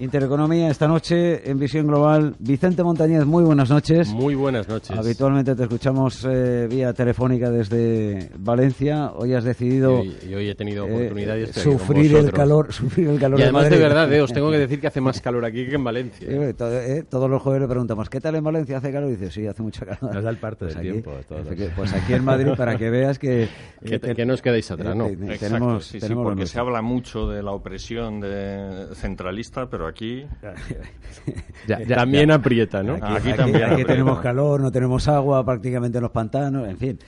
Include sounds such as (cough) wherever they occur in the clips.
Intereconomía esta noche en Visión Global. Vicente Montañez, muy buenas noches. Muy buenas noches. Habitualmente te escuchamos eh, vía telefónica desde Valencia. Hoy has decidido y hoy, he tenido oportunidad de sufrir el calor, (laughs) sufrir el calor. Y además de, verdad, eh, os tengo que decir que hace más calor aquí que en Valencia. Eh, todos los jueves le preguntamos ¿qué tal en Valencia hace calor? Y dice sí, hace mucho calor. Nos da el parte pues del tiempo. Pues aquí en Madrid para que veas que (laughs) que, no os quedéis atrás, ¿no? tenemos, sí, tenemos porque se habla mucho de la opresión de centralista, pero aquí (laughs) también aprieta, ¿no? Aquí, también tenemos calor, no tenemos agua, prácticamente en los pantanos, en fin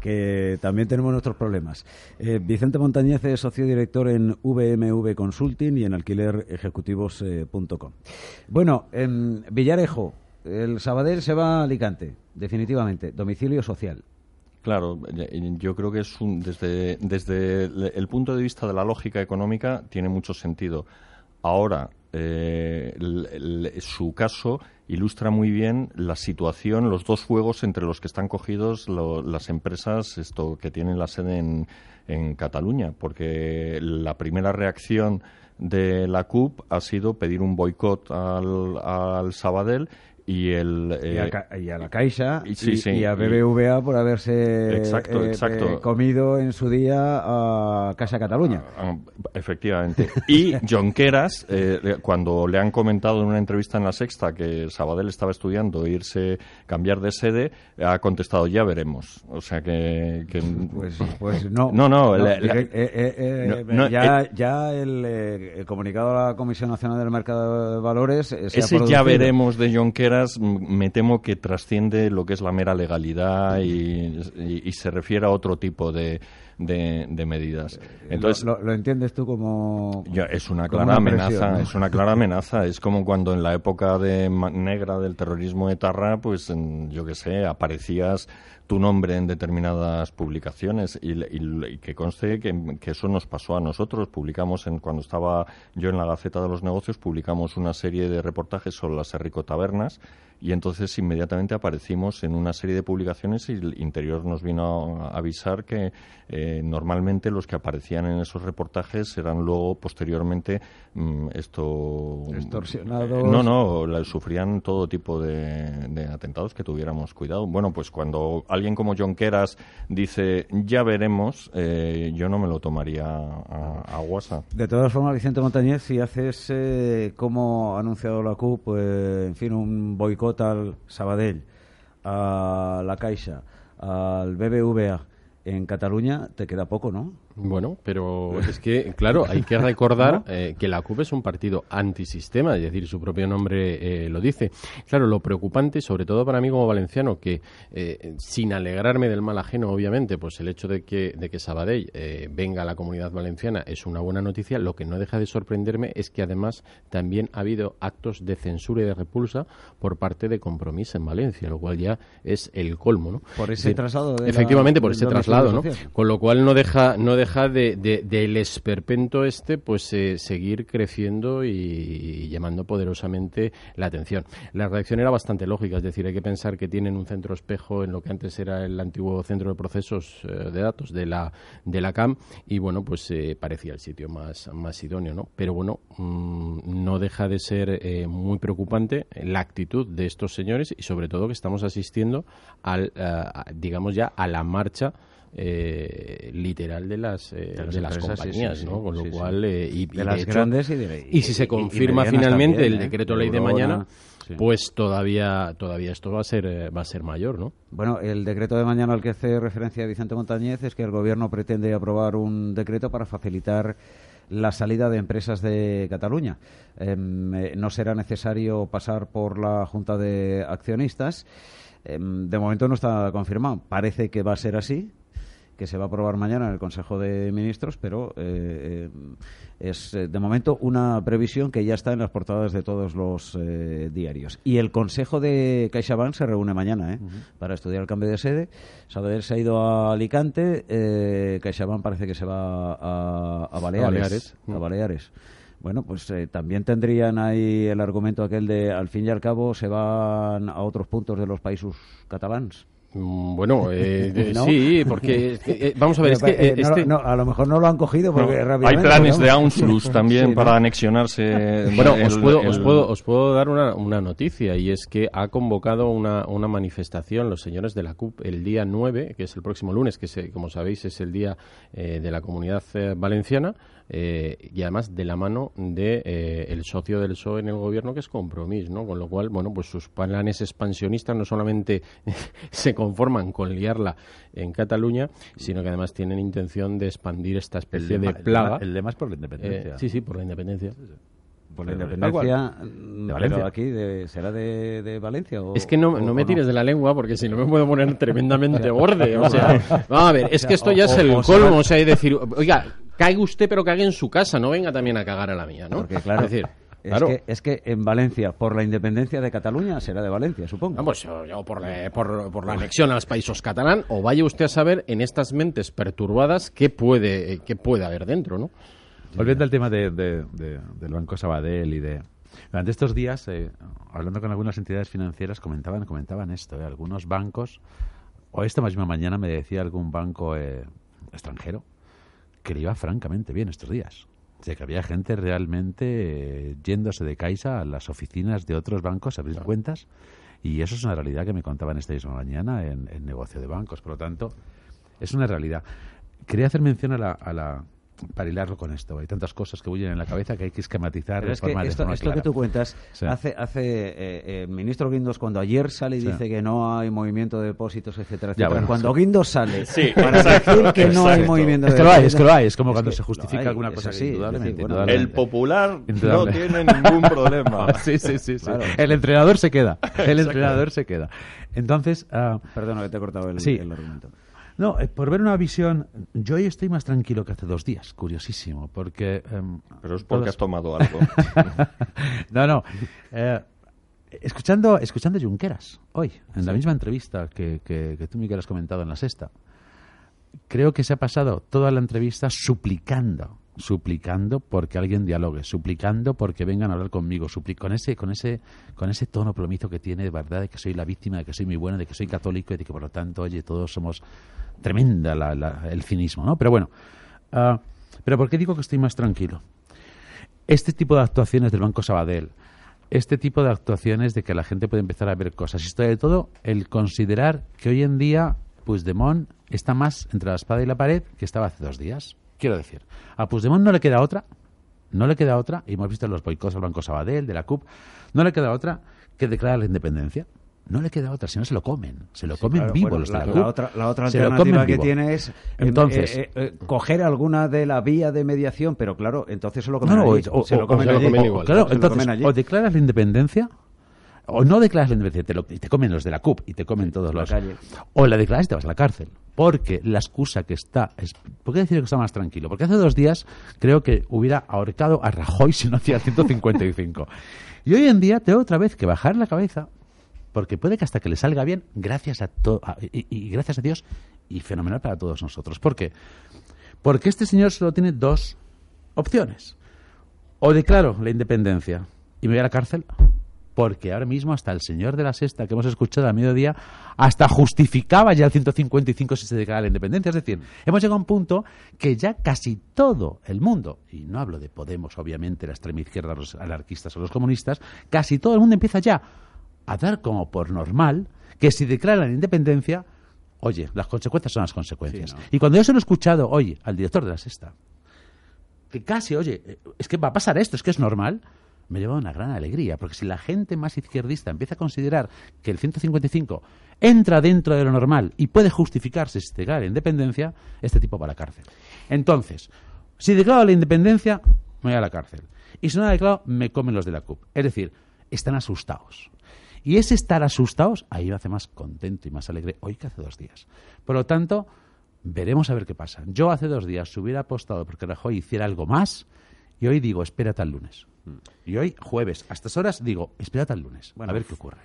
que también tenemos nuestros problemas. Eh, Vicente Montañez es socio director en VMV Consulting y en alquilerejecutivos.com. bueno, en Villarejo, el Sabadell se va a Alicante, definitivamente, domicilio social. Claro, yo creo que es un, desde, desde el punto de vista de la lógica económica tiene mucho sentido. Ahora, eh, su caso ilustra muy bien la situación, los dos juegos entre los que están cogidos las empresas esto, que tienen la sede en, en Cataluña, porque la primera reacción de la CUP ha sido pedir un boicot al, al Sabadell y el y, a, eh, la Caixa y, a BBVA por haberse exacto, eh, exacto. Eh, comido en su día a Casa Cataluña. Ah, ah, efectivamente. Y Jonqueras, cuando le han comentado en una entrevista en La Sexta que Sabadell estaba estudiando irse, cambiar de sede, ha contestado, ya veremos. O sea que... Pues, pues, no. No, no. ya, ya el, comunicado de la Comisión Nacional del Mercado de Valores... ese ya veremos de Jonqueras me temo que trasciende lo que es la mera legalidad y, se refiere a otro tipo de, de, medidas. Eh, Entonces, ¿Lo, entiendes tú como.? es una clara amenaza, es una clara amenaza. Es como cuando en la época de negra del terrorismo etarra, pues yo qué sé, aparecías tu nombre en determinadas publicaciones y, que conste que, eso nos pasó a nosotros. Publicamos, en, cuando estaba yo en la Gaceta de los Negocios, publicamos una serie de reportajes sobre las Errico Tabernas y entonces inmediatamente aparecimos en una serie de publicaciones y el Interior nos vino a avisar que eh, normalmente los que aparecían en esos reportajes eran luego posteriormente mm, esto extorsionados no no sufrían todo tipo de, atentados que tuviéramos cuidado bueno pues cuando alguien como John Keras dice ya veremos eh, yo no me lo tomaría a, a WhatsApp de todas formas Vicente Montañez si haces eh, como ha anunciado la CUP pues, en fin un boicot al Sabadell, a la Caixa, al BBVA en Cataluña, te queda poco, ¿no? Bueno, pero es que, claro, hay que recordar (laughs) eh, que la CUP es un partido antisistema, es decir, su propio nombre eh, lo dice. Claro, lo preocupante, sobre todo para mí como valenciano, que eh, sin alegrarme del mal ajeno, obviamente, pues el hecho de que, de que Sabadell venga a la comunidad valenciana es una buena noticia, lo que no deja de sorprenderme es que además también ha habido actos de censura y de repulsa por parte de Compromís en Valencia, lo cual ya es el colmo, ¿no? Por ese traslado. efectivamente, por ese traslado, ¿no? Con lo cual no deja, no deja deja de, del esperpento este pues eh, seguir creciendo y, llamando poderosamente la atención. La reacción era bastante lógica, es decir, hay que pensar que tienen un centro espejo en lo que antes era el antiguo centro de procesos eh, de datos de la, de la CAM y bueno, pues eh, parecía el sitio más, más idóneo, ¿no? Pero bueno, mm, no deja de ser muy preocupante la actitud de estos señores y sobre todo que estamos asistiendo al, digamos ya, a la marcha eh, literal de las, eh, de, las compañías, ¿no? Con lo cual, eh, y, de las grandes y, de, y, si se confirma finalmente el decreto ley de mañana, pues todavía todavía esto va a ser va a ser mayor, ¿no? Bueno, el decreto de mañana al que hace referencia Vicente Montañez es que el gobierno pretende aprobar un decreto para facilitar la salida de empresas de Cataluña. Em, no será necesario pasar por la Junta de Accionistas. Em, de momento no está confirmado. Parece que va a ser así que se va a aprobar mañana en el Consejo de Ministros, pero eh, eh, es eh, de momento una previsión que ya está en las portadas de todos los diarios. Y el Consejo de CaixaBank se reúne mañana para estudiar el cambio de sede. Sabadell se ha ido a Alicante, CaixaBank parece que se va a, Baleares. A Baleares. Bueno, pues eh, también tendrían ahí el argumento aquel de, al fin y al cabo, se van a otros puntos de los países catalans. Mm, bueno, (laughs) eh, sí, porque eh, vamos a ver, es que eh, este a lo mejor no lo han cogido porque Hay planes de Anschluss también para anexionarse. Bueno, os, puedo, os, puedo, os puedo dar una, una, noticia y es que ha convocado una, una manifestación los señores de la CUP el día 9, que es el próximo lunes, que como sabéis es el día de la Comunidad Valenciana eh, y además de la mano de eh, el socio del PSOE en el gobierno que es Compromís, ¿no? Con lo cual, bueno, pues sus planes expansionistas no solamente (laughs) se conforman con liarla en Cataluña, sino que además tienen intención de expandir esta especie de plaga. El lema es por la independencia. Eh, sí, sí, por la independencia por la independencia de Valencia. aquí será de, Valencia es que no, no me tires de la lengua porque si no me puedo poner tremendamente (laughs) borde o sea (laughs) vamos a ver es que esto ya es el colmo o sea es decir oiga caiga usted, pero cague en su casa, no venga también a cagar a la mía, ¿no? Porque, claro, es decir, Es, que, es que en Valencia, por la independencia de Cataluña, será de Valencia, supongo. Vamos, ah, pues, por, la, por, la anexión a los países catalán, o vaya usted a saber en estas mentes perturbadas qué puede, qué puede haber dentro, ¿no? Volviendo al tema de, del Banco Sabadell y de... Durante estos días, eh, hablando con algunas entidades financieras, comentaban, comentaban esto, eh, algunos bancos, o esta misma mañana me decía algún banco eh, extranjero, que le iba francamente bien estos días. O sea, que había gente realmente eh, yéndose de Caixa a las oficinas de otros bancos a abrir cuentas. Y eso es una realidad que me contaban esta misma mañana en, en negocio de bancos. Por lo tanto, es una realidad. Quería hacer mención a la, a la para hilarlo con esto. Hay tantas cosas que huyen en la cabeza que hay que esquematizar es que esto, que tú cuentas, hace, hace eh, eh, ministro Guindos, cuando ayer sale y dice que no hay movimiento de depósitos, etcétera, etcétera. cuando Guindos sale para decir que no hay movimiento de depósitos. Es que lo hay, es que lo hay. Es como cuando se justifica alguna cosa así. el popular no tiene ningún problema. (laughs) sí, sí, sí. El entrenador se queda. El entrenador se queda. Entonces. Uh, Perdona que te he cortado el, el argumento. No, eh, por ver una visión, yo hoy estoy más tranquilo que hace dos días, curiosísimo, porque... Em, Pero es porque has tomado (laughs) algo. no, no. Eh, escuchando, escuchando Junqueras, hoy, en la misma entrevista que, que, tú, Miguel, has comentado en la sexta, creo que se ha pasado toda la entrevista suplicando, suplicando porque alguien dialogue, suplicando porque vengan a hablar conmigo, con ese, con ese, con ese tono plomizo que tiene de verdad de que soy la víctima, de que soy muy bueno, de que soy católico y de que por lo tanto, oye, todos somos tremenda el cinismo, ¿no? Pero bueno, uh, pero ¿por qué digo que estoy más tranquilo? Este tipo de actuaciones del Banco Sabadell, este tipo de actuaciones de que la gente puede empezar a ver cosas, y sobre todo el considerar que hoy en día Puigdemont está más entre la espada y la pared que estaba hace dos días. Quiero decir, a Puigdemont no le queda otra, no le queda otra, y hemos visto los boicots al Banco Sabadell, de la CUP, no le queda otra que declarar la independencia no le queda otra, si no se lo comen, se lo comen vivo los la, la, otra, la otra alternativa que tiene es em, entonces, eh, eh, coger alguna de la vía de mediación, pero claro, entonces se lo comen, allí, o, se lo comen, igual. Claro, entonces, o declaras la independencia o no declaras la independencia y te comen los de la CUP y te comen todos los o la declaras y te vas a la cárcel porque la excusa que está es, ¿por qué decir que está más tranquilo? porque hace dos días creo que hubiera ahorcado a Rajoy si no hacía 155 y hoy en día tengo otra vez que bajar la cabeza porque puede que hasta que le salga bien, gracias a, todo y, gracias a Dios, y fenomenal para todos nosotros. ¿Por qué? Porque este señor solo tiene dos opciones. O declaro la independencia y me voy a la cárcel, porque ahora mismo hasta el señor de la sexta que hemos escuchado a mediodía hasta justificaba ya el 155 si se declara la independencia. Es decir, hemos llegado a un punto que ya casi todo el mundo, y no hablo de Podemos, obviamente, la extrema izquierda, los anarquistas o los comunistas, casi todo el mundo empieza ya a dar como por normal que si declaran independencia, oye, las consecuencias son las consecuencias. Y cuando yo se lo he escuchado hoy al director de la sexta, que casi, oye, es que va a pasar esto, es que es normal, me lleva una gran alegría, porque si la gente más izquierdista empieza a considerar que el 155 entra dentro de lo normal y puede justificarse si declara la independencia, este tipo va a la cárcel. Entonces, si declaro la independencia, me voy a la cárcel. Y si no la declaro, me comen los de la CUP. Es decir, están asustados. Y ese estar asustados, ahí me hace más contento y más alegre hoy que hace dos días. Por lo tanto, veremos a ver qué pasa. Yo hace dos días hubiera apostado porque Rajoy hiciera algo más y hoy digo, espérate al lunes. Y hoy, jueves, a estas horas, digo, espérate al lunes. Bueno, a ver qué ocurre.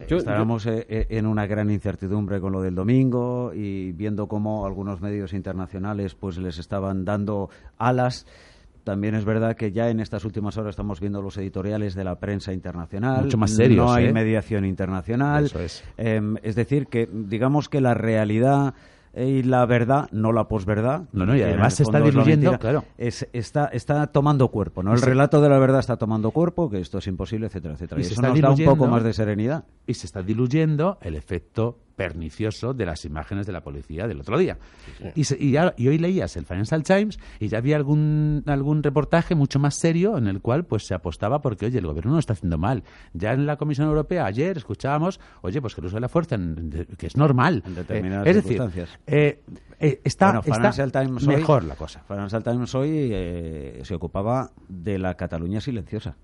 Estábamos eh, eh, en una gran incertidumbre con lo del domingo y viendo cómo algunos medios internacionales pues les estaban dando alas también es verdad que ya en estas últimas horas estamos viendo los editoriales de la prensa internacional. Mucho más serios. No hay ¿eh? mediación internacional. Eso es. Em, es decir, que digamos que la realidad y la verdad, no la posverdad. No, no, y además se está diluyendo, claro. Es, está, está tomando cuerpo, ¿no? El relato de la verdad está tomando cuerpo, que esto es imposible, etcétera, etcétera. Y, se está da un poco más de serenidad. Y se está diluyendo el efecto pernicioso de las imágenes de la policía del otro día. Y, y, hoy leías el Financial Times y ya había algún, algún reportaje mucho más serio en el cual pues se apostaba porque, oye, el gobierno no está haciendo mal. Ya en la Comisión Europea ayer escuchábamos, oye, pues que el uso de la fuerza, que es normal. En determinadas eh, es decir, eh, eh, está, mejor la cosa. Financial Times hoy se ocupaba de la Cataluña silenciosa.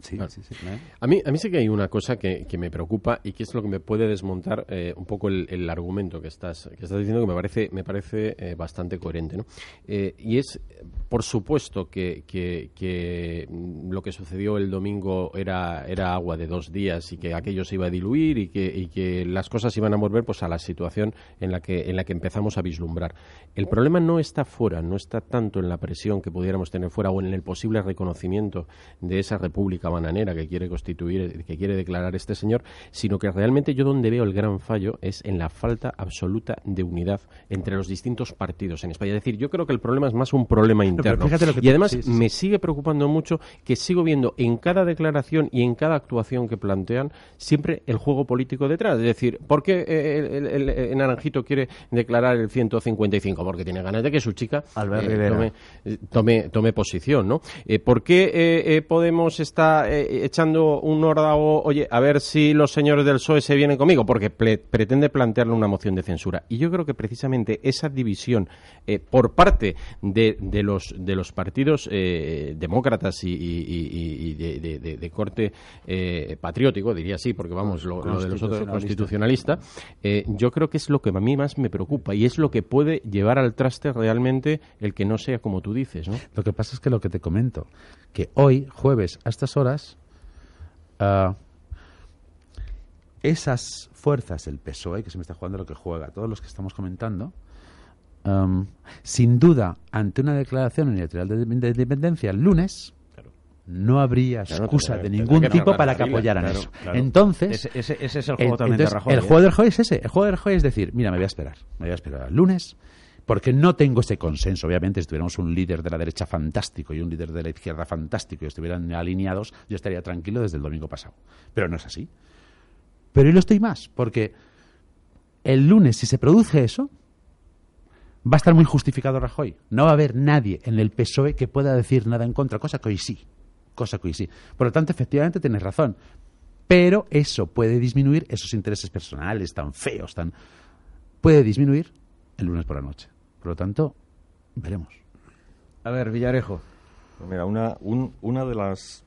Sí, sí, sí. A, mí, a mí sí que hay una cosa que, que, me preocupa y que es lo que me puede desmontar eh, un poco el, el, argumento que estás, que estás diciendo que me parece, me parece eh, bastante coherente. ¿no? Eh, y es, por supuesto, que, que, que, lo que sucedió el domingo era, era agua de dos días y que aquello se iba a diluir y que, y que las cosas iban a volver pues, a la situación en la, que, en la que empezamos a vislumbrar. El problema no está fuera, no está tanto en la presión que pudiéramos tener fuera o en el posible reconocimiento de esa república bananera que quiere constituir, que quiere declarar este señor, sino que realmente yo donde veo el gran fallo es en la falta absoluta de unidad entre los distintos partidos en España. Es decir, yo creo que el problema es más un problema interno. y además me sigue preocupando mucho que sigo viendo en cada declaración y en cada actuación que plantean siempre el juego político detrás. Es decir, ¿por qué el, Naranjito quiere declarar el 155? Porque tiene ganas de que su chica eh, tome, tome, tome, posición, ¿no? Eh, ¿Por qué eh, Podemos está eh, echando un órdago, oye, a ver si los señores del PSOE se vienen conmigo, porque pretende plantearle una moción de censura. Y yo creo que precisamente esa división eh, por parte de, de, los, de los partidos eh, demócratas y, de, corte patriótico, diría así, porque vamos, lo, de los otros constitucionalistas, yo creo que es lo que a mí más me preocupa y es lo que puede llevar al traste realmente el que no sea como tú dices. ¿no? Lo que pasa es que lo que te comento, que hoy, jueves, a estas horas, ah, esas fuerzas, el PSOE, que se me está jugando lo que juega, todos los que estamos comentando, sin duda, ante una declaración unilateral de, independencia el lunes, no habría excusa de ningún tipo para que apoyaran eso. Entonces, ese, es el juego también de Rajoy. El juego del Rajoy es ese. El juego del Rajoy es decir, mira, me voy a esperar. Me voy a esperar al lunes porque no tengo ese consenso. Obviamente, si tuviéramos un líder de la derecha fantástico y un líder de la izquierda fantástico y estuvieran alineados, yo estaría tranquilo desde el domingo pasado. Pero no es así. Pero hoy lo estoy más, porque el lunes, si se produce eso, va a estar muy justificado Rajoy. No va a haber nadie en el PSOE que pueda decir nada en contra, cosa que hoy sí. Cosa que hoy sí. Por lo tanto, efectivamente, tienes razón. Pero eso puede disminuir esos intereses personales tan feos, tan. puede disminuir el lunes por la noche. Por lo tanto, veremos. A ver, Villarejo. Pues mira, una, una de las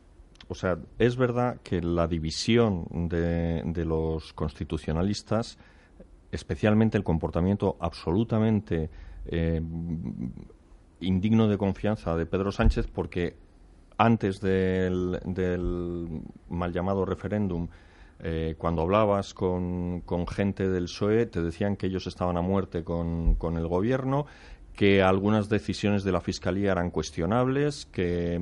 o sea, es verdad que la división de, de, los constitucionalistas, especialmente el comportamiento absolutamente eh, indigno de confianza de Pedro Sánchez, porque antes del, del mal llamado referéndum eh, cuando hablabas con, con, gente del PSOE, te decían que ellos estaban a muerte con, con el gobierno, que algunas decisiones de la Fiscalía eran cuestionables, que,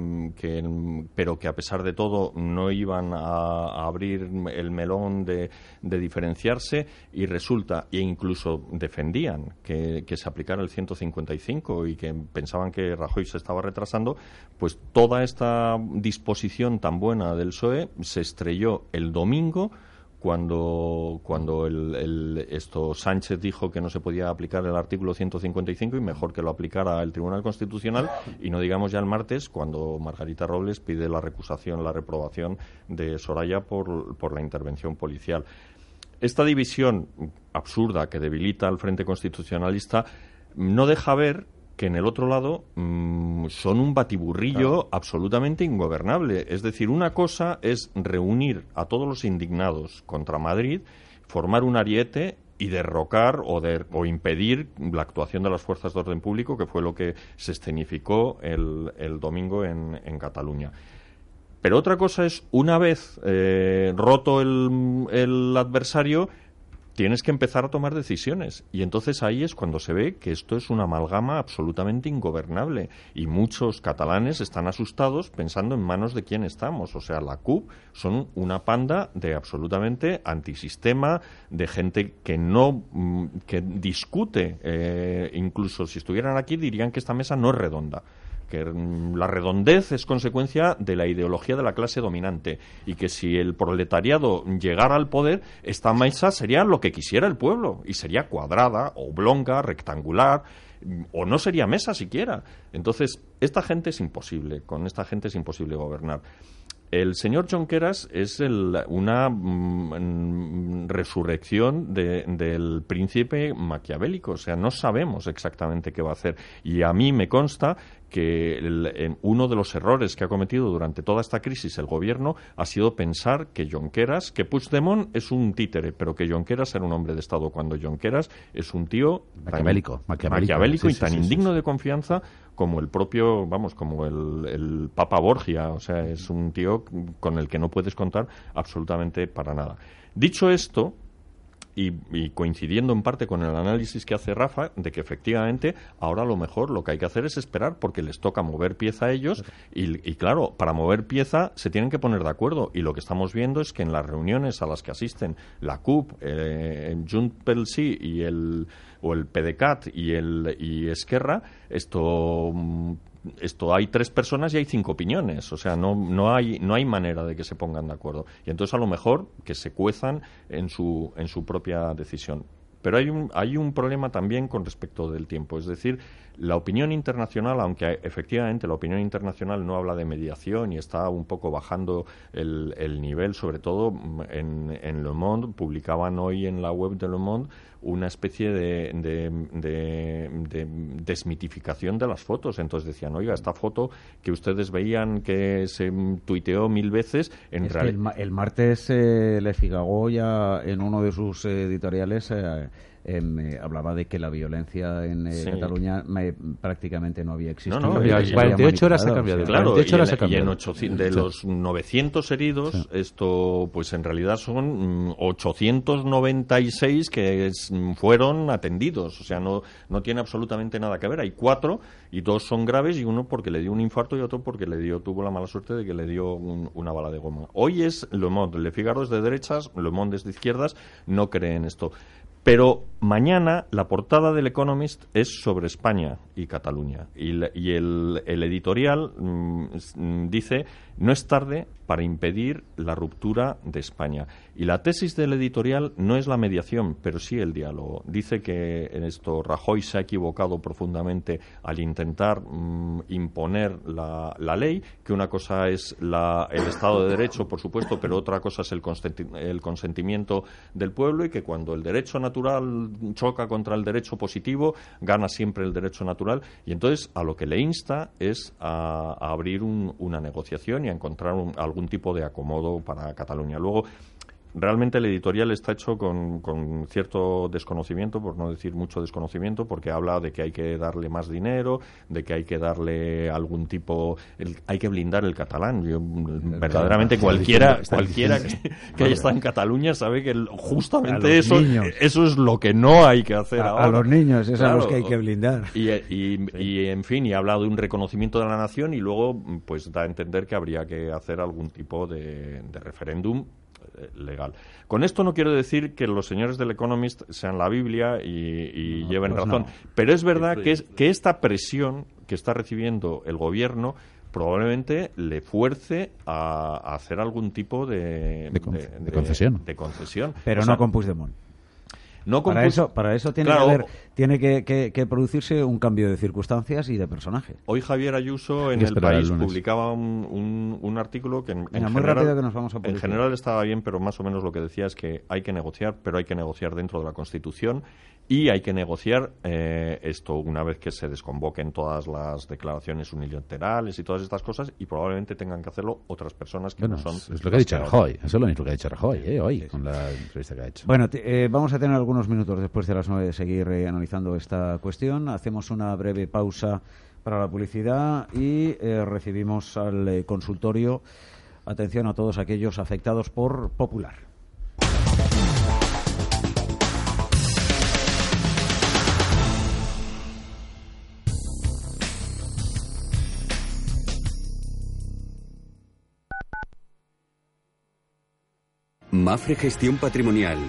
pero que a pesar de todo no iban a, abrir el melón de, diferenciarse y resulta, e incluso defendían que, que, se aplicara el 155 y que pensaban que Rajoy se estaba retrasando, pues toda esta disposición tan buena del PSOE se estrelló el domingo cuando, cuando el, esto Sánchez dijo que no se podía aplicar el artículo 155 y mejor que lo aplicara el Tribunal Constitucional y no digamos ya el martes cuando Margarita Robles pide la recusación, la reprobación de Soraya por, por la intervención policial. Esta división absurda que debilita al Frente Constitucionalista no deja ver que en el otro lado mm, son un batiburrillo absolutamente ingobernable. Es decir, una cosa es reunir a todos los indignados contra Madrid, formar un ariete y derrocar o, o impedir la actuación de las fuerzas de orden público, que fue lo que se escenificó el, domingo en, Cataluña. Pero otra cosa es, una vez eh, roto el, el adversario, tienes que empezar a tomar decisiones. Y entonces ahí es cuando se ve que esto es una amalgama absolutamente ingobernable. Y muchos catalanes están asustados pensando en manos de quién estamos. O sea, la CUP son una panda de absolutamente antisistema, de gente que no mm, que discute. Eh, incluso si estuvieran aquí dirían que esta mesa no es redonda que la redondez es consecuencia de la ideología de la clase dominante y que si el proletariado llegara al poder, esta mesa sería lo que quisiera el pueblo y sería cuadrada, oblonga, rectangular o no sería mesa siquiera. Entonces, esta gente es imposible, con esta gente es imposible gobernar. El señor Jonqueras es una mm, resurrección del príncipe maquiavélico, o sea, no sabemos exactamente qué va a hacer. Y a mí me consta que uno de los errores que ha cometido durante toda esta crisis el gobierno ha sido pensar que Jonqueras, que Puigdemont es un títere, pero que Jonqueras era un hombre de Estado, cuando Jonqueras es un tío maquiavélico, maquiavélico, y tan indigno de confianza como el propio, vamos, como el, el, Papa Borgia, o sea, es un tío con el que no puedes contar absolutamente para nada. Dicho esto, y, coincidiendo en parte con el análisis que hace Rafa de que efectivamente ahora lo mejor lo que hay que hacer es esperar porque les toca mover pieza a ellos y, claro, para mover pieza se tienen que poner de acuerdo. Y lo que estamos viendo es que en las reuniones a las que asisten la CUP, eh, Sí y el o el PDCAT y el y Esquerra, esto mm, esto hay tres personas y hay cinco opiniones, o sea, no, no, hay, no hay manera de que se pongan de acuerdo. Y entonces a lo mejor que se cuezan en su, en su propia decisión. Pero hay un, hay un problema también con respecto del tiempo, es decir, la opinión internacional, aunque efectivamente la opinión internacional no habla de mediación y está un poco bajando el, el nivel, sobre todo mm, en, en, Le Monde, publicaban hoy en la web de Le Monde una especie de, de, desmitificación de las fotos. Entonces decían, oiga, esta foto que ustedes veían que se tuiteó mil veces, en realidad... el, martes eh, Le Figaro ya en uno de sus editoriales... Eh, Eh, hablaba de que la violencia en eh, Cataluña prácticamente no había existido. No, no, 48 horas ha cambiado. Claro, y, en, de los 900 heridos, esto pues en realidad son 896 mm, que mm, fueron atendidos. O sea, no, no tiene absolutamente nada que ver. Hay cuatro y dos son graves y uno porque le dio un infarto y otro porque le dio tuvo la mala suerte de que le dio una bala de goma. Hoy es Le Monde. Le Figaro es de derechas, Le Monde es de izquierdas. No creen esto. Pero mañana la portada del Economist es sobre España y Cataluña. Y, el, editorial mm, dice, no es tarde para impedir la ruptura de España. Y la tesis del editorial no es la mediación, pero sí el diálogo. Dice que en esto Rajoy se ha equivocado profundamente al intentar mm, imponer la, ley, que una cosa es el Estado de Derecho, por supuesto, pero otra cosa es el, el consentimiento del pueblo y que cuando el derecho natural choca contra el derecho positivo, gana siempre el derecho natural. Y entonces a lo que le insta es a, abrir una negociación y a encontrar algún tipo de acomodo para Cataluña. Luego, realmente el editorial está hecho con, cierto desconocimiento, por no decir mucho desconocimiento, porque habla de que hay que darle más dinero, de que hay que darle algún tipo, hay que blindar el catalán. Yo, verdaderamente cualquiera, cualquiera que, haya estado en Cataluña sabe que justamente eso, eso es lo que no hay que hacer a, ahora. A los niños, es a los que hay que blindar. Y, y, en fin, y habla de un reconocimiento de la nación y luego pues da a entender que habría que hacer algún tipo de referéndum eh, legal. Con esto no quiero decir que los señores del Economist sean la Biblia y, lleven pues razón, pero es verdad que, es, que esta presión que está recibiendo el gobierno probablemente le fuerce a, hacer algún tipo de, de, concesión. De concesión. Pero no con Puigdemont para, eso, para eso tiene, que, haber, tiene que, producirse un cambio de circunstancias y de personaje. Hoy Javier Ayuso en El País publicaba un, artículo que, en, en general estaba bien, pero más o menos lo que decía es que hay que negociar, pero hay que negociar dentro de la Constitución y hay que negociar eh, esto una vez que se desconvoquen todas las declaraciones unilaterales y todas estas cosas y probablemente tengan que hacerlo otras personas que no son... Es lo que ha dicho Rajoy, eso es lo mismo que ha dicho Rajoy eh, hoy con la entrevista que ha hecho. Bueno, eh, vamos a tener algunos minutos después de las nueve de seguir analizando esta cuestión. Hacemos una breve pausa para la publicidad y recibimos al consultorio. Atención a todos aquellos afectados por Popular. Mafre Gestión Patrimonial,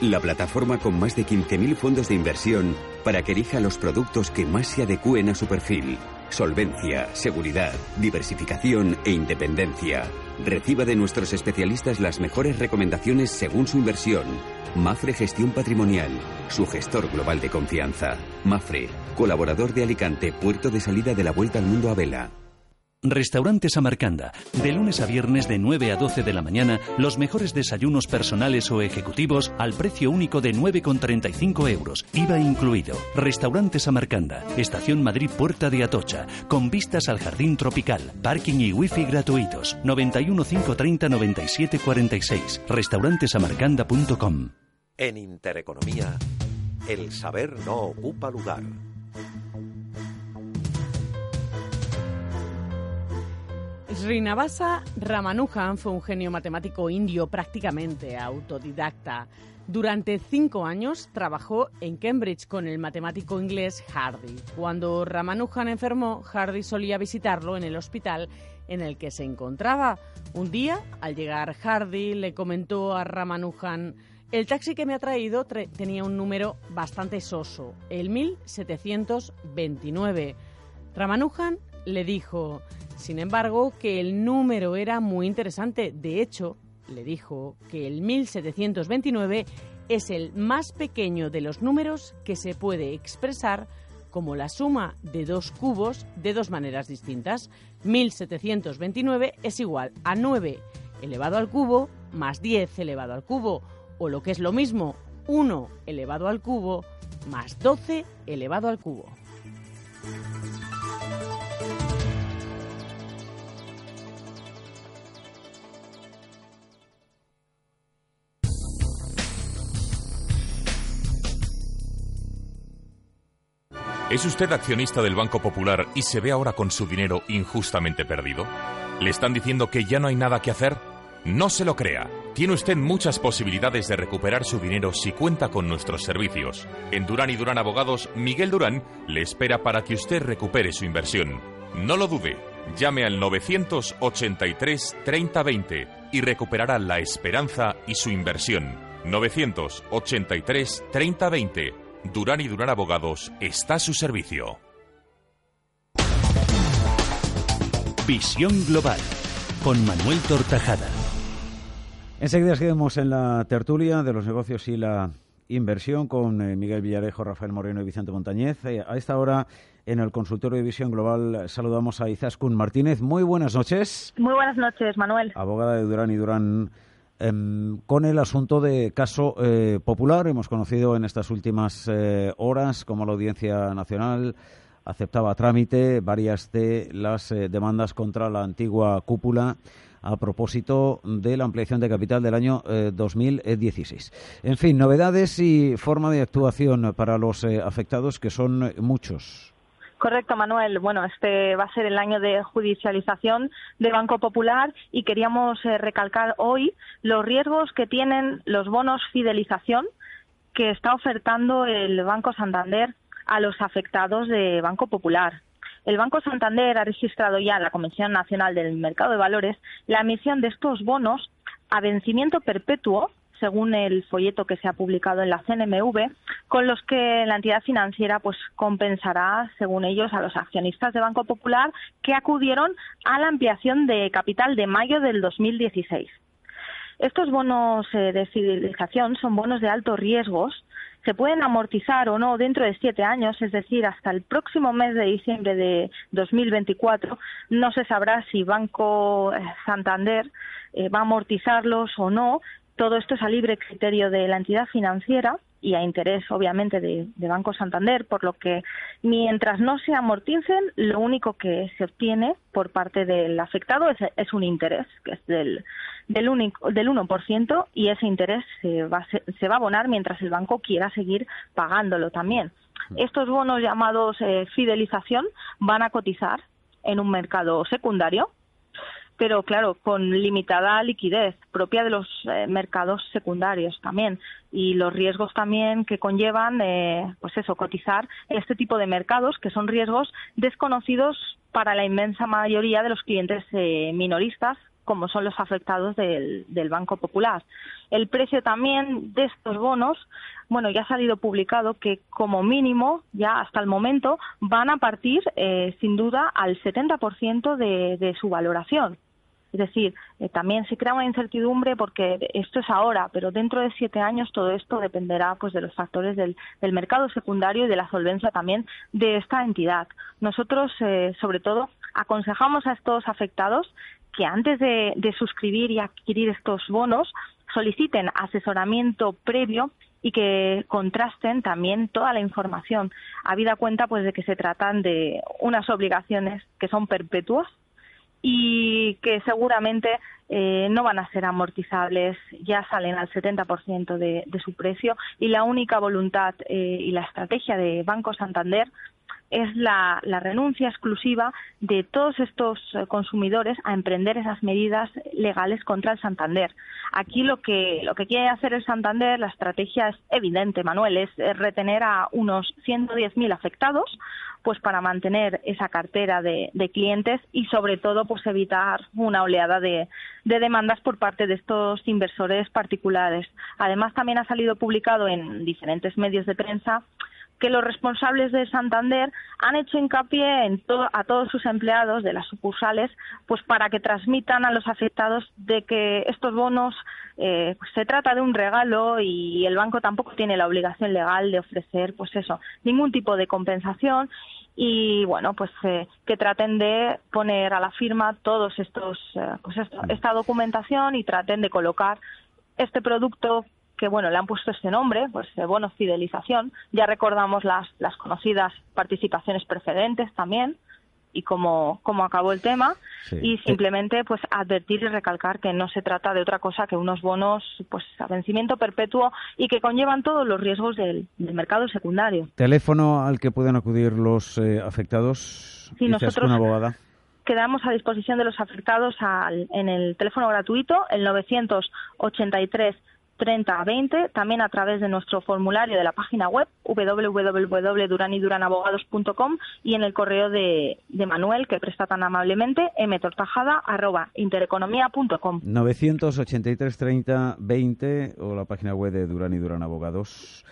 la plataforma con más de 15.000 fondos de inversión para que elija los productos que más se adecúen a su perfil. Solvencia, seguridad, diversificación e independencia. Reciba de nuestros especialistas las mejores recomendaciones según su inversión. Mafre Gestión Patrimonial, su gestor global de confianza. Mafre, colaborador de Alicante, puerto de salida de la Vuelta al Mundo a Vela. Restaurante Samarcanda. De lunes a viernes de 9 a 12 de la mañana, los mejores desayunos personales o ejecutivos al precio único de 9,35 euros, IVA incluido. Restaurante Samarcanda. Estación Madrid Puerta de Atocha. Con vistas al jardín tropical. Parking y wifi gratuitos. 91 530 97 46. Restaurantesamarcanda.com. En Intereconomía, el saber no ocupa lugar. Srinivasa Ramanujan fue un genio matemático indio prácticamente autodidacta. Durante cinco años trabajó en Cambridge con el matemático inglés Hardy. Cuando Ramanujan enfermó, Hardy solía visitarlo en el hospital en el que se encontraba. Un día, al llegar Hardy, le comentó a Ramanujan, el taxi que me ha traído tenía un número bastante soso, el 1729. Ramanujan le dijo, sin embargo, que el número era muy interesante. De hecho, le dijo que el 1729 es el más pequeño de los números que se puede expresar como la suma de dos cubos de dos maneras distintas. 1729 es igual a 9 elevado al cubo más 10 elevado al cubo, o lo que es lo mismo, 1 elevado al cubo más 12 elevado al cubo. ¿Es usted accionista del Banco Popular y se ve ahora con su dinero injustamente perdido? ¿Le están diciendo que ya no hay nada que hacer? No se lo crea. Tiene usted muchas posibilidades de recuperar su dinero si cuenta con nuestros servicios. En Durán y Durán Abogados, Miguel Durán le espera para que usted recupere su inversión. No lo dude. Llame al 983 3020 y recuperará la esperanza y su inversión. 983 3020 Durán y Durán Abogados está a su servicio. Visión Global con Manuel Tortajada. Enseguida seguimos en la tertulia de los negocios y la inversión con eh, Miguel Villarejo, Rafael Moreno y Vicente Montañez. Eh, a esta hora en el consultorio de Visión Global saludamos a Izaskun Martínez. Muy buenas noches. Muy buenas noches, Manuel. Abogada de Durán y Durán con el asunto de caso eh, popular. Hemos conocido en estas últimas eh, horas cómo la Audiencia Nacional aceptaba trámite varias de las eh, demandas contra la antigua cúpula a propósito de la ampliación de capital del año 2016. En fin, novedades y forma de actuación para los afectados que son muchos. Correcto, Manuel. Bueno, este va a ser el año de judicialización de Banco Popular y queríamos eh, recalcar hoy los riesgos que tienen los bonos fidelización que está ofertando el Banco Santander a los afectados de Banco Popular. El Banco Santander ha registrado ya en la Comisión Nacional del Mercado de Valores la emisión de estos bonos a vencimiento perpetuo según el folleto que se ha publicado en la CNMV, con los que la entidad financiera pues compensará, según ellos, a los accionistas de Banco Popular que acudieron a la ampliación de capital de mayo del 2016. Estos bonos eh, de fidelización son bonos de altos riesgos se pueden amortizar o no dentro de siete años, es decir, hasta el próximo mes de diciembre de 2024. No se sabrá si Banco eh, Santander eh, va a amortizarlos o no, todo esto es a libre criterio de la entidad financiera y a interés, obviamente, de, Banco Santander, por lo que mientras no se amorticen, lo único que se obtiene por parte del afectado es, un interés, que es del, del, único, del 1%, y ese interés se va, se va a abonar mientras el banco quiera seguir pagándolo también. Estos bonos llamados eh, fidelización van a cotizar en un mercado secundario pero claro, con limitada liquidez propia de los eh, mercados secundarios también y los riesgos también que conllevan, eh, pues eso, cotizar en este tipo de mercados que son riesgos desconocidos para la inmensa mayoría de los clientes eh, minoristas como son los afectados del, Banco Popular. El precio también de estos bonos, bueno, ya ha salido publicado que como mínimo, ya hasta el momento, van a partir eh, sin duda al 70% de, de su valoración. Es decir, eh, también se crea una incertidumbre porque esto es ahora, pero dentro de siete años todo esto dependerá pues de los factores del, mercado secundario y de la solvencia también de esta entidad. Nosotros, eh, sobre todo, aconsejamos a estos afectados que antes de, suscribir y adquirir estos bonos soliciten asesoramiento previo y que contrasten también toda la información, habida cuenta pues de que se tratan de unas obligaciones que son perpetuas y que seguramente eh, no van a ser amortizables, ya salen al 70% de, de su precio y la única voluntad eh, y la estrategia de Banco Santander es la, renuncia exclusiva de todos estos eh, consumidores a emprender esas medidas legales contra el Santander. Aquí lo que, lo que quiere hacer el Santander, la estrategia es evidente, Manuel, es retener a unos 110.000 afectados pues para mantener esa cartera de, clientes y sobre todo pues evitar una oleada de demandas por parte de estos inversores particulares. Además también ha salido publicado en diferentes medios de prensa que los responsables de Santander han hecho hincapié en a todos sus empleados de las sucursales, pues para que transmitan a los afectados de que estos bonos eh, pues se trata de un regalo y el banco tampoco tiene la obligación legal de ofrecer, pues eso, ningún tipo de compensación. Y bueno, pues eh, que traten de poner a la firma todos estos, eh, pues esta documentación y traten de colocar este producto que bueno, le han puesto este nombre, pues eh, bono fidelización. Ya recordamos las, las conocidas participaciones precedentes también y cómo, cómo acabó el tema y simplemente pues advertir y recalcar que no se trata de otra cosa que unos bonos pues a vencimiento perpetuo y que conllevan todos los riesgos del, mercado secundario. Teléfono al que pueden acudir los eh, afectados. Sí, nosotros abogada. quedamos a disposición de los afectados al, en el teléfono gratuito el 983 30 a 20, también a través de nuestro formulario de la página web www.duraniduranabogados.com y en el correo de, Manuel, que presta tan amablemente, mtortajada.intereconomía.com. 983 30 20 o la página web de Duran y Duran Abogados.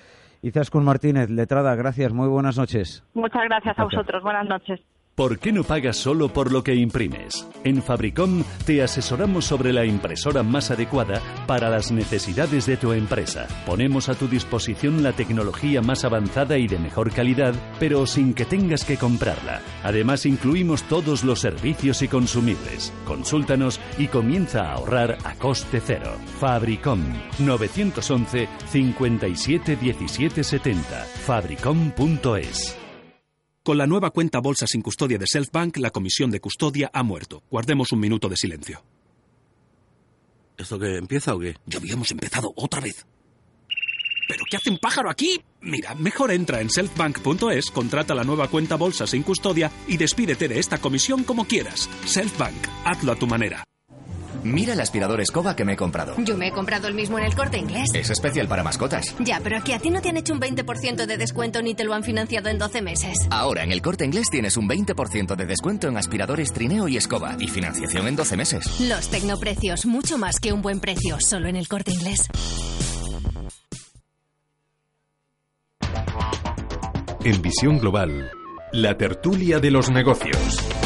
Izaskun Martínez, letrada, gracias, muy buenas noches. Muchas gracias. a vosotros, buenas noches. ¿Por qué no pagas solo por lo que imprimes? En Fabricom te asesoramos sobre la impresora más adecuada para las necesidades de tu empresa. Ponemos a tu disposición la tecnología más avanzada y de mejor calidad, pero sin que tengas que comprarla. Además, incluimos todos los servicios y consumibles. Consúltanos y comienza a ahorrar a coste cero. Fabricom 911 57 17 70. Fabricom.es con la nueva cuenta bolsa sin custodia de Selfbank, la comisión de custodia ha muerto. Guardemos un minuto de silencio. ¿Esto que empieza o qué? Ya habíamos empezado otra vez. ¿Pero qué hace un pájaro aquí? Mira, mejor entra en selfbank.es, contrata la nueva cuenta bolsa sin custodia y despídete de esta comisión como quieras. Selfbank, hazlo a tu manera. Mira el aspirador escoba que me he comprado. Yo me he comprado el mismo en el corte inglés. Es especial para mascotas. Ya, pero aquí a ti no te han hecho un 20% de descuento ni te lo han financiado en 12 meses. Ahora en el corte inglés tienes un 20% de descuento en aspiradores trineo y escoba y financiación en 12 meses. Los tecnoprecios, mucho más que un buen precio, solo en el corte inglés. En visión global, la tertulia de los negocios.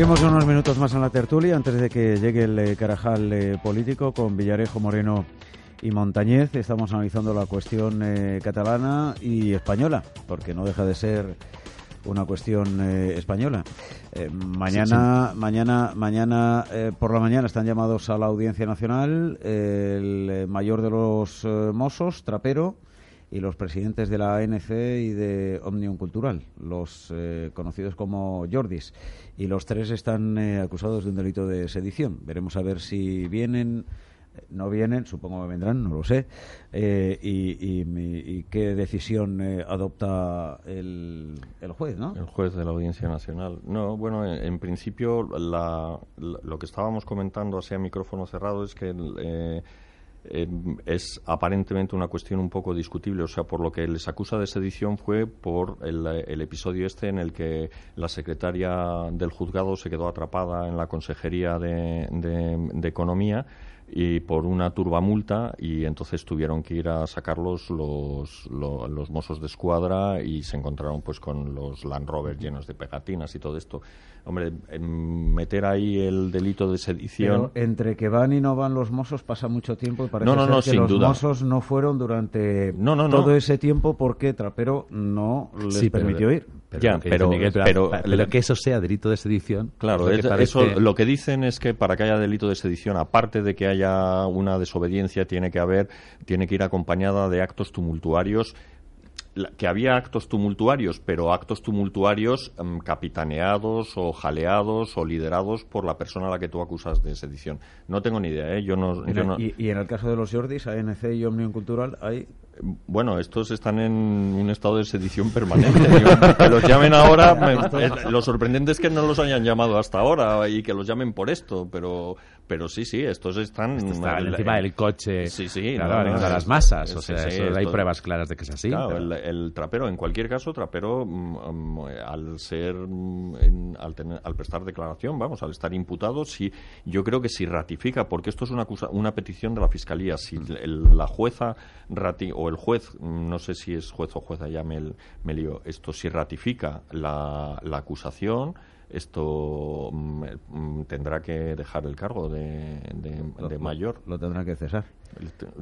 Seguimos unos minutos más en la tertulia antes de que llegue el eh, carajal eh, político con Villarejo, Moreno y Montañez. Estamos analizando la cuestión eh, catalana y española, porque no deja de ser una cuestión española. mañana, mañana, mañana por la mañana están llamados a la Audiencia Nacional el mayor de los Mossos, Trapero y los presidentes de la ANC y de Omnium Cultural, los eh, conocidos como Jordis. Y los tres están eh, acusados de un delito de sedición. Veremos a ver si vienen no vienen, supongo que vendrán, no lo sé. Eh, y, qué decisión eh, adopta el, el, juez, ¿no? El juez de la Audiencia Nacional. No, bueno, en, principio lo que estábamos comentando así a micrófono cerrado es que eh, es aparentemente una cuestión un poco discutible. O sea, por lo que les acusa de sedición fue por el, episodio este en el que la secretaria del juzgado se quedó atrapada en la Consejería de, de Economía y por una turbamulta y entonces tuvieron que ir a sacarlos los, los, mozos de escuadra y se encontraron pues con los Land Rover llenos de pegatinas y todo esto. Hombre, meter ahí el delito de sedición... Pero entre que van y no van los mozos pasa mucho tiempo y parece ser que los mozos no fueron durante todo ese tiempo porque Trapero no les permitió ir. Pero, pero, pero, que eso sea delito de sedición. Claro, eso lo que dicen es que para que haya delito de sedición, aparte de que haya una desobediencia, tiene que haber, tiene que ir acompañada de actos tumultuarios que había actos tumultuarios, pero actos tumultuarios em, capitaneados o jaleados o liderados por la persona a la que tú acusas de sedición. No tengo ni idea, ¿eh? Yo no, Y, en el caso de los Jordis, ANC y Omnium Cultural, hay bueno, estos están en un estado de sedición permanente. que los llamen ahora, (laughs) lo sorprendente es que no los hayan llamado hasta ahora y que los llamen por esto, pero pero sí, sí, estos están... encima del coche, sí, sí, claro, las masas, o sea, hay pruebas claras de que es así. Claro, el, trapero, en cualquier caso, trapero, mm, al ser, mm, al, tener, al prestar declaración, vamos, al estar imputado, sí, yo creo que si ratifica, porque esto es una, una petición de la Fiscalía, si la jueza o el juez, no sé si es juez o jueza, ya me, me lío, esto si ratifica la, la acusación esto mm, mm, tendrá que dejar el cargo de, mayor. Lo tendrá que cesar.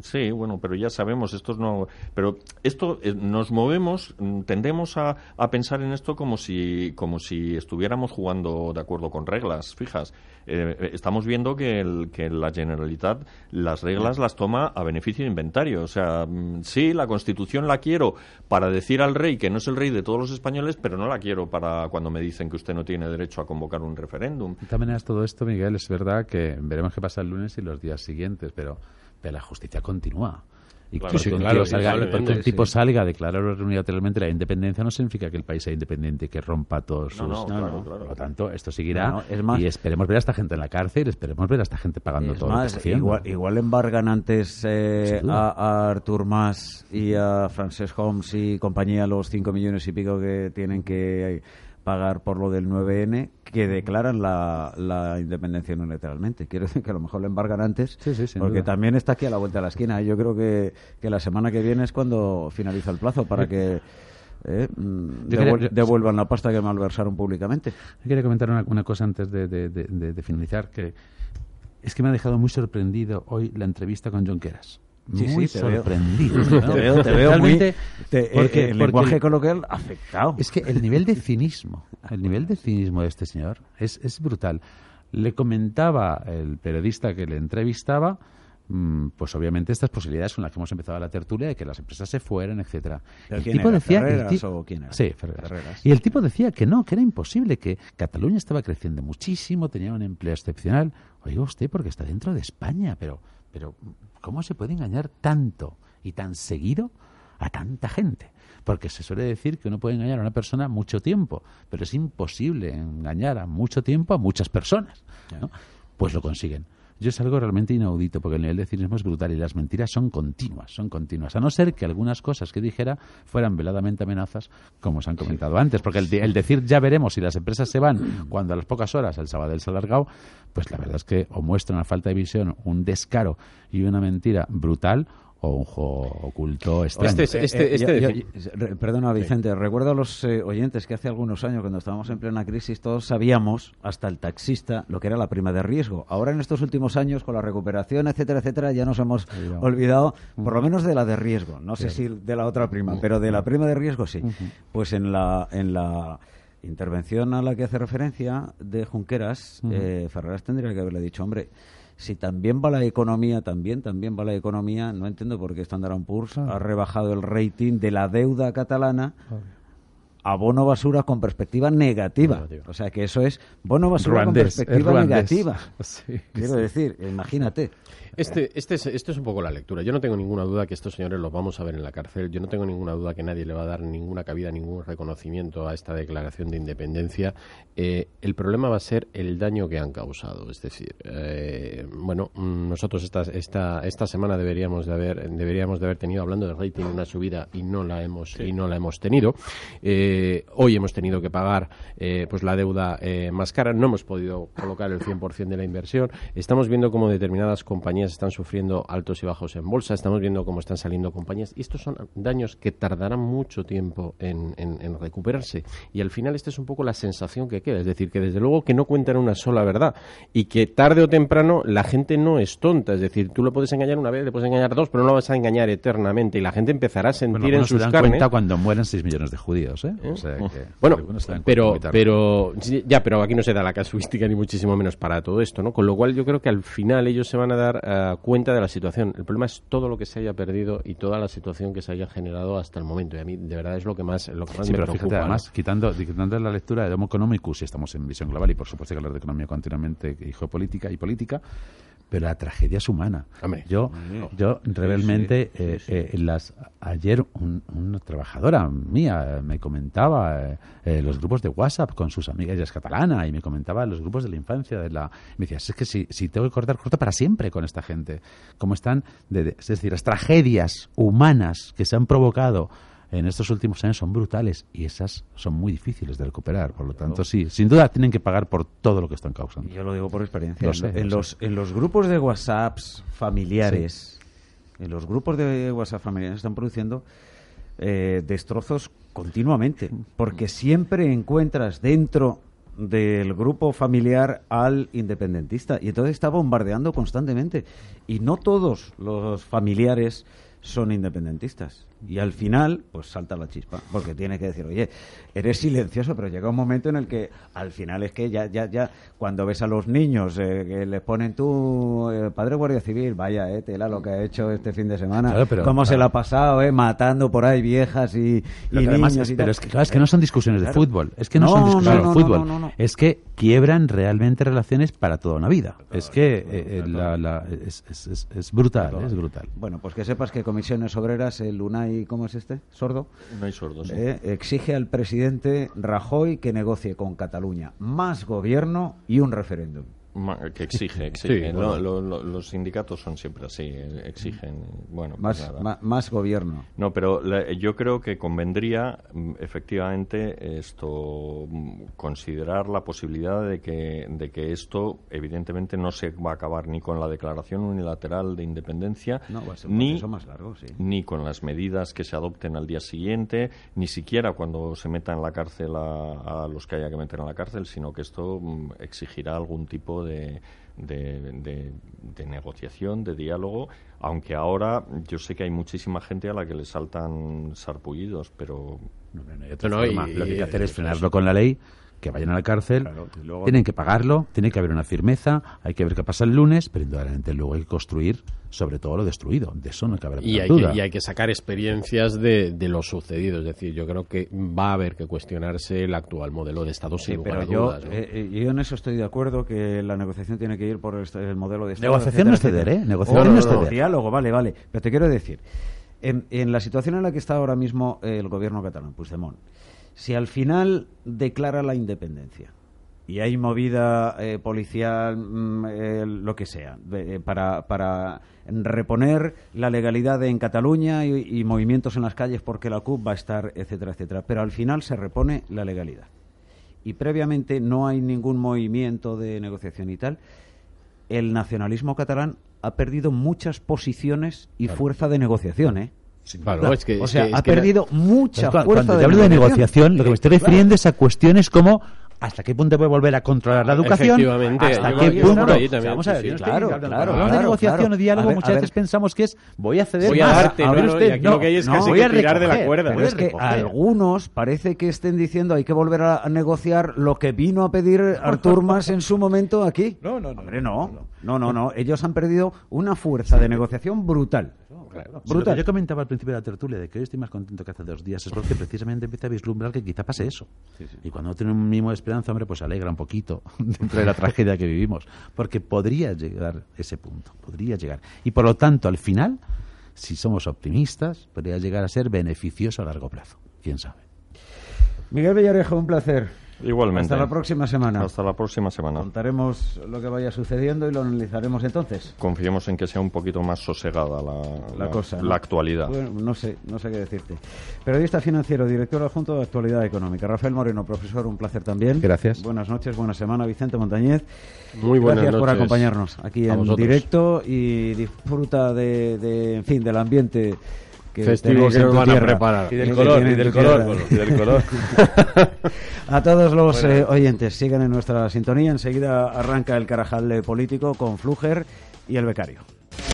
Sí, bueno, pero ya sabemos, esto no. Pero esto eh, nos movemos, mm, tendemos a, a, pensar en esto como si, como si estuviéramos jugando de acuerdo con reglas fijas. Eh, eh, estamos viendo que, el, que la Generalitat las reglas las toma a beneficio de inventario. O sea, sí, la Constitución la quiero para decir al rey que no es el rey de todos los españoles, pero no la quiero para cuando me dicen que usted no tiene derecho a convocar un referéndum. De todas todo esto, Miguel, es verdad que veremos qué pasa el lunes y los días siguientes, pero, pero la justicia continúa. Y que un tipo salga a declarar unilateralmente la independencia no significa que el país sea independiente y que rompa todos sus... No, no, Por lo tanto, esto seguirá. Y esperemos ver a esta gente en la cárcel, esperemos ver a esta gente pagando todo más, igual, igual, embargan antes eh, a, Artur Mas y a Frances Holmes y compañía los 5 millones y pico que tienen que pagar por lo del 9N que declaran la, la independencia unilateralmente. Quiero decir que a lo mejor lo embargan antes, porque también está aquí a la vuelta de la esquina. Yo creo que, que la semana que viene es cuando finaliza el plazo para que eh, mm, devuelvan la pasta que malversaron públicamente. quería comentar una, una cosa antes de, de, de, finalizar, que es que me ha dejado muy sorprendido hoy la entrevista con Muy sorprendido. (laughs) Te veo, te veo muy, porque, el lenguaje coloquial afectado. Es que el nivel de cinismo, el nivel de cinismo de este señor es, es brutal. Le comentaba el periodista que le entrevistaba, mm, pues obviamente estas posibilidades con las que hemos empezado la tertulia de que las empresas se fueran, etcétera. El tipo decía quién era? Sí, Y el tipo decía que no, que era imposible, que Cataluña estaba creciendo muchísimo, tenía un empleo excepcional. Oiga usted, porque está dentro de España, pero pero ¿cómo se puede engañar tanto y tan seguido a tanta gente? Porque se suele decir que uno puede engañar a una persona mucho tiempo, pero es imposible engañar a mucho tiempo a muchas personas. Pues lo consiguen. Yo es algo realmente inaudito porque el nivel de cinismo es brutal y las mentiras son continuas, son continuas. A no ser que algunas cosas que dijera fueran veladamente amenazas, como se han comentado antes. Porque el, decir ya veremos si las empresas se van (clears throat) cuando a las pocas horas el Sabadell se ha alargado, pues la verdad es que o muestra una falta de visión, un descaro y una mentira brutal o un juego oculto extraño. Este, este, este perdona, Vicente, recuerdo a los eh, oyentes que hace algunos años, cuando estábamos en plena crisis, todos sabíamos, hasta el taxista, lo que era la prima de riesgo. Ahora, en estos últimos años, con la recuperación, etcétera, etcétera, ya nos hemos olvidado, por lo menos de la de riesgo. No sé si de la otra prima, pero de la prima de riesgo sí. Pues en la, en la intervención a la que hace referencia de Junqueras, eh, Ferreras tendría que haberle dicho, hombre, si también va la economía, también, también va la economía, no entiendo por qué Standard Poor's ha rebajado el rating de la deuda catalana a bono basura con perspectiva negativa. O sea que eso es bono basura con perspectiva negativa. (laughs) Quiero decir, imagínate. Este, este, es, este es un poco la lectura. Yo no tengo ninguna duda que estos señores los vamos a ver en la cárcel. Yo no tengo ninguna duda que nadie le va a dar ninguna cabida, ningún reconocimiento a esta declaración de independencia. Eh, el problema va a ser el daño que han causado. Es decir, eh, bueno, nosotros esta, esta, esta semana deberíamos de haber deberíamos de haber tenido hablando de rating una subida y no la hemos y no la hemos tenido. Eh, hoy hemos tenido que pagar pues la deuda más cara. No hemos podido colocar el 100% de la inversión. Estamos viendo cómo determinadas compañías están sufriendo altos y bajos en bolsa, estamos viendo cómo están saliendo compañías. Y estos son daños que tardarán mucho tiempo en, recuperarse. Y al final esta es un poco la sensación que queda, es decir, que desde luego que no cuentan una sola verdad. Y que tarde o temprano la gente no es tonta, es decir, tú lo puedes engañar una vez, le puedes engañar dos, pero no lo vas a engañar eternamente. Y la gente empezará a sentir en sus se dan cuenta cuando mueren 6 millones de judíos, ¿eh? ¿Eh? bueno, pero, pero ya, pero aquí no se da la casuística ni muchísimo menos para todo esto, ¿no? Con lo cual yo creo que al final ellos se van a dar cuenta de la situación. El problema es todo lo que se haya perdido y toda la situación que se haya generado hasta el momento. Y a mí, de verdad, es lo que más, lo que más me pero Fíjate, además, quitando, quitando la lectura de Homo Economicus, y estamos en visión global, y por supuesto que hablar de economía continuamente y geopolítica y política, pero la tragedia es humana. yo, yo realmente, eh, eh, las, ayer una trabajadora mía me comentaba eh, los grupos de WhatsApp con sus amigas, ella es catalana, y me comentaba los grupos de la infancia, de la, me decía, es que si, si tengo que cortar, corto para siempre con esta gente. Como están, es decir, las tragedias humanas que se han provocado en estos últimos años son brutales y esas son muy difíciles de recuperar. Por lo tanto, sí, sin duda tienen que pagar por todo lo que están causando. Yo lo digo por experiencia. en, los, en los grupos de WhatsApp familiares, en los grupos de WhatsApp familiares están produciendo eh, destrozos continuamente, porque siempre encuentras dentro del grupo familiar al independentista y entonces está bombardeando constantemente y no todos los familiares son independentistas. Y al final, pues salta la chispa, porque tiene que decir, oye, eres silencioso, pero llega un momento en el que al final es que ya, ya, ya, cuando ves a los niños eh, que les ponen tú, eh, padre guardia civil, vaya, eh, tela lo que ha hecho este fin de semana, cómo se la ha pasado, eh, matando por ahí viejas y, niños. pero es que, claro, es que no son discusiones de fútbol, es que no, son discusiones de fútbol, es que quiebran realmente relaciones para toda una vida. Es que la, es, es, es, brutal, es brutal. Bueno, pues que sepas que Comisiones Obreras, el UNAI, ¿cómo es este? ¿Sordo? UNAI Sordo, sí. Eh, exige al presidente Rajoy que negocie con Cataluña más gobierno y un referéndum que exige, exige. los sindicatos son siempre así, eh, exigen. Bueno, pues más, más, gobierno. No, pero yo creo que convendría mm, efectivamente esto mm, considerar la posibilidad de que, de que esto evidentemente no se va a acabar ni con la declaración unilateral de independencia, ni, más largo, ni con las medidas que se adopten al día siguiente, ni siquiera cuando se meta en la cárcel a, a los que haya que meter en la cárcel, sino que esto mm, exigirá algún tipo de de, negociación, de diálogo, aunque ahora yo sé que hay muchísima gente a la que le saltan sarpullidos, pero... lo que hay que hacer es frenarlo con la ley que vayan a la cárcel, tienen que pagarlo, tiene que haber una firmeza, hay que ver qué pasa el lunes, pero indudablemente luego hay que construir sobre todo lo destruido, de eso no cabe y hay duda. Que, y hay que sacar experiencias de, de, lo sucedido, es decir, yo creo que va a haber que cuestionarse el actual modelo de Estado sí, pero yo, eh, eh, yo en eso estoy de acuerdo que la negociación tiene que ir por el, modelo de Estado. Negociación no es ceder, ¿eh? Negociación no, es ceder. Diálogo, vale, vale, pero te quiero decir, en, en la situación en la que está ahora mismo el gobierno catalán, Puigdemont, si al final declara la independencia y hay movida eh, policial, mm, eh, lo que sea, eh, para, para reponer la legalidad en Cataluña y, movimientos en las calles porque la CUP va a estar, etcétera, etcétera. Pero al final se repone la legalidad. Y previamente no hay ningún movimiento de negociación y tal. El nacionalismo catalán ha perdido muchas posiciones y fuerza de negociación, ¿eh? O sea, ha perdido mucha fuerza cuando te hablo de negociación, lo que me estoy refiriendo es a cuestiones como hasta qué punto puede volver a controlar la educación hasta qué punto vamos a ver claro claro, claro, de negociación o diálogo muchas veces pensamos que es voy a ceder voy a darte no, usted, no, lo que hay es casi voy a retirar de la cuerda pero es que algunos parece que estén diciendo hay que volver a negociar lo que vino a pedir Artur (laughs) Mas en su momento aquí. No no no hombre no. no no no. Ellos han perdido una fuerza de negociación brutal Brutal. yo comentaba al principio de la tertulia de que hoy estoy más contento que hace dos días es porque precisamente empieza a vislumbrar que quizá pase eso. Y cuando tiene un mínimo de esperanza, hombre, pues alegra un poquito (laughs) dentro de la tragedia que vivimos. Porque podría llegar ese punto, podría llegar. Y por lo tanto, al final, si somos optimistas, podría llegar a ser beneficioso a largo plazo. ¿Quién sabe? Miguel Villarejo, un placer. Igualmente. Hasta la próxima semana. Hasta la próxima semana. Contaremos lo que vaya sucediendo y lo analizaremos entonces. Confiemos en que sea un poquito más sosegada la, cosa, la actualidad. Bueno, no sé, no sé qué decirte. Periodista financiero, director adjunto de Actualidad Económica. Rafael Moreno, profesor, un placer también. Gracias. Buenas noches, buena semana. Vicente Montañez. Muy buenas Gracias por acompañarnos aquí en directo y disfruta de, de, en fin, del ambiente festivo que nos van a preparar. Y del color, y del color, y del color. a todos los eh, oyentes, sigan en nuestra sintonía. Enseguida arranca el Carajal político con Fluger y el becario.